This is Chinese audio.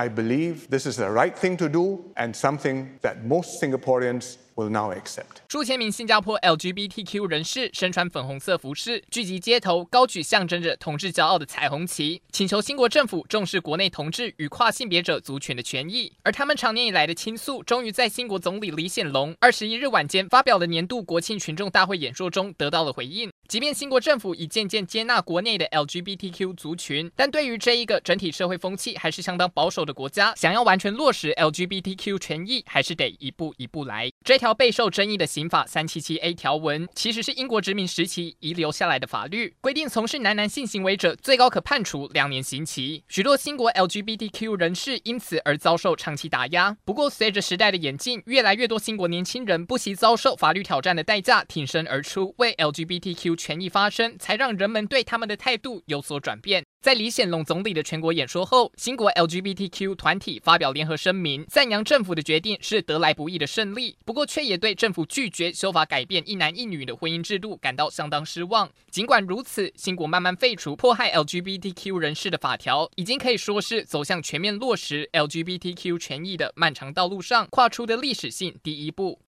I believe this is the right thing to do and something that most Singaporeans will now accept. 数千名新加坡 LGBTQ 人士身穿粉红色服饰，聚集街头，高举象征着同志骄傲的彩虹旗，请求新国政府重视国内同志与跨性别者族群的权益。而他们长年以来的倾诉，终于在新国总理李显龙二十一日晚间发表的年度国庆群众大会演说中得到了回应。即便新国政府已渐渐接纳国内的 LGBTQ 族群，但对于这一个整体社会风气还是相当保守的国家，想要完全落实 LGBTQ 权益，还是得一步一步来。这条备受争议的刑法三七七 A 条文，其实是英国殖民时期遗留下来的法律，规定从事男男性行为者最高可判处两年刑期。许多新国 LGBTQ 人士因此而遭受长期打压。不过，随着时代的演进，越来越多新国年轻人不惜遭受法律挑战的代价，挺身而出，为 LGBTQ 权益发声，才让人们对他们的态度有所转变。在李显龙总理的全国演说后，新国 LGBTQ 团体发表联合声明，赞扬政府的决定是得来不易的胜利。不过，却也对政府拒绝修法改变一男一女的婚姻制度感到相当失望。尽管如此，新国慢慢废除迫害 LGBTQ 人士的法条，已经可以说是走向全面落实 LGBTQ 权益的漫长道路上跨出的历史性第一步。